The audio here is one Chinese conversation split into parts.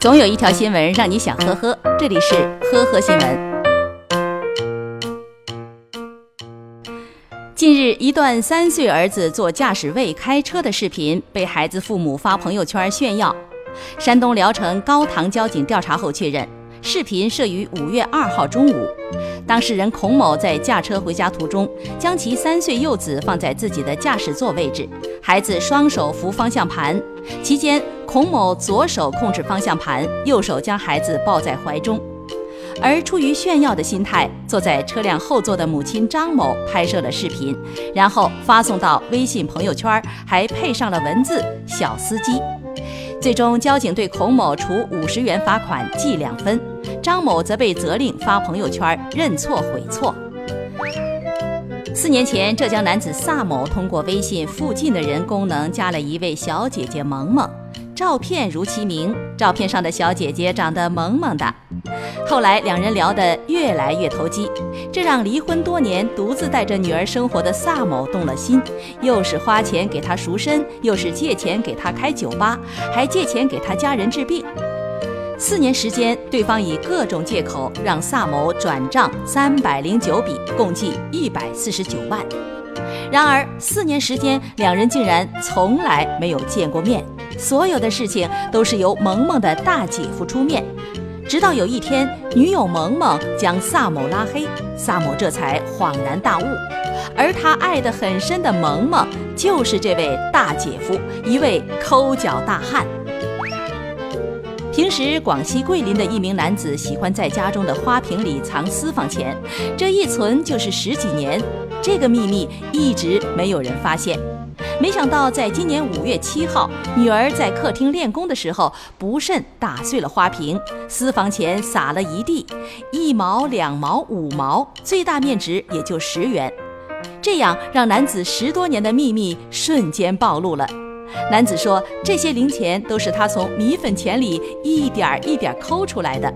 总有一条新闻让你想呵呵，这里是呵呵新闻。近日，一段三岁儿子坐驾驶位开车的视频被孩子父母发朋友圈炫耀。山东聊城高唐交警调查后确认，视频摄于五月二号中午。当事人孔某在驾车回家途中，将其三岁幼子放在自己的驾驶座位置，孩子双手扶方向盘，期间孔某左手控制方向盘，右手将孩子抱在怀中。而出于炫耀的心态，坐在车辆后座的母亲张某拍摄了视频，然后发送到微信朋友圈，还配上了文字“小司机”。最终，交警对孔某处五十元罚款，记两分；张某则被责令发朋友圈认错悔错。四年前，浙江男子萨某通过微信“附近的人”功能加了一位小姐姐萌萌，照片如其名，照片上的小姐姐长得萌萌的。后来两人聊得越来越投机，这让离婚多年、独自带着女儿生活的萨某动了心，又是花钱给她赎身，又是借钱给她开酒吧，还借钱给她家人治病。四年时间，对方以各种借口让萨某转账三百零九笔，共计一百四十九万。然而四年时间，两人竟然从来没有见过面，所有的事情都是由萌萌的大姐夫出面。直到有一天，女友萌萌将萨某拉黑，萨某这才恍然大悟，而他爱得很深的萌萌，就是这位大姐夫，一位抠脚大汉。平时，广西桂林的一名男子喜欢在家中的花瓶里藏私房钱，这一存就是十几年，这个秘密一直没有人发现。没想到，在今年五月七号，女儿在客厅练功的时候，不慎打碎了花瓶，私房钱撒了一地，一毛、两毛、五毛，最大面值也就十元。这样让男子十多年的秘密瞬间暴露了。男子说，这些零钱都是他从米粉钱里一点一点抠出来的。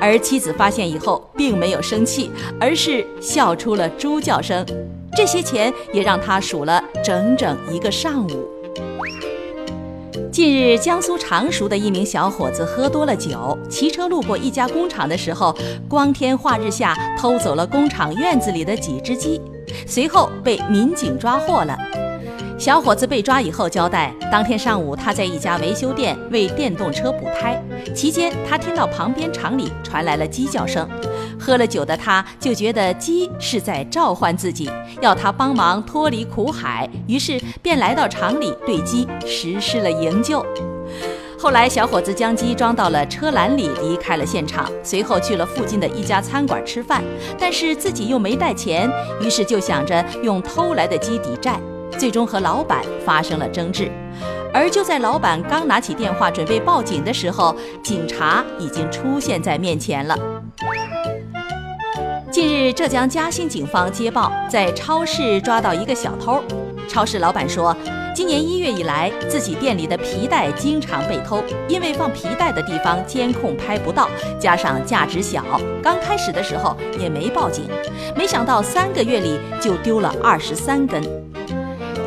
而妻子发现以后，并没有生气，而是笑出了猪叫声。这些钱也让他数了整整一个上午。近日，江苏常熟的一名小伙子喝多了酒，骑车路过一家工厂的时候，光天化日下偷走了工厂院子里的几只鸡，随后被民警抓获了。小伙子被抓以后交代，当天上午他在一家维修店为电动车补胎，期间他听到旁边厂里传来了鸡叫声，喝了酒的他就觉得鸡是在召唤自己，要他帮忙脱离苦海，于是便来到厂里对鸡实施了营救。后来，小伙子将鸡装到了车篮里，离开了现场，随后去了附近的一家餐馆吃饭，但是自己又没带钱，于是就想着用偷来的鸡抵债。最终和老板发生了争执，而就在老板刚拿起电话准备报警的时候，警察已经出现在面前了。近日，浙江嘉兴警方接报，在超市抓到一个小偷。超市老板说，今年一月以来，自己店里的皮带经常被偷，因为放皮带的地方监控拍不到，加上价值小，刚开始的时候也没报警，没想到三个月里就丢了二十三根。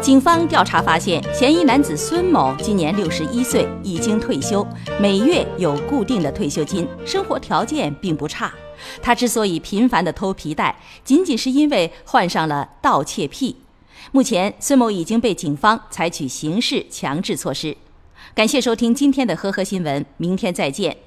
警方调查发现，嫌疑男子孙某今年六十一岁，已经退休，每月有固定的退休金，生活条件并不差。他之所以频繁的偷皮带，仅仅是因为患上了盗窃癖。目前，孙某已经被警方采取刑事强制措施。感谢收听今天的呵呵新闻，明天再见。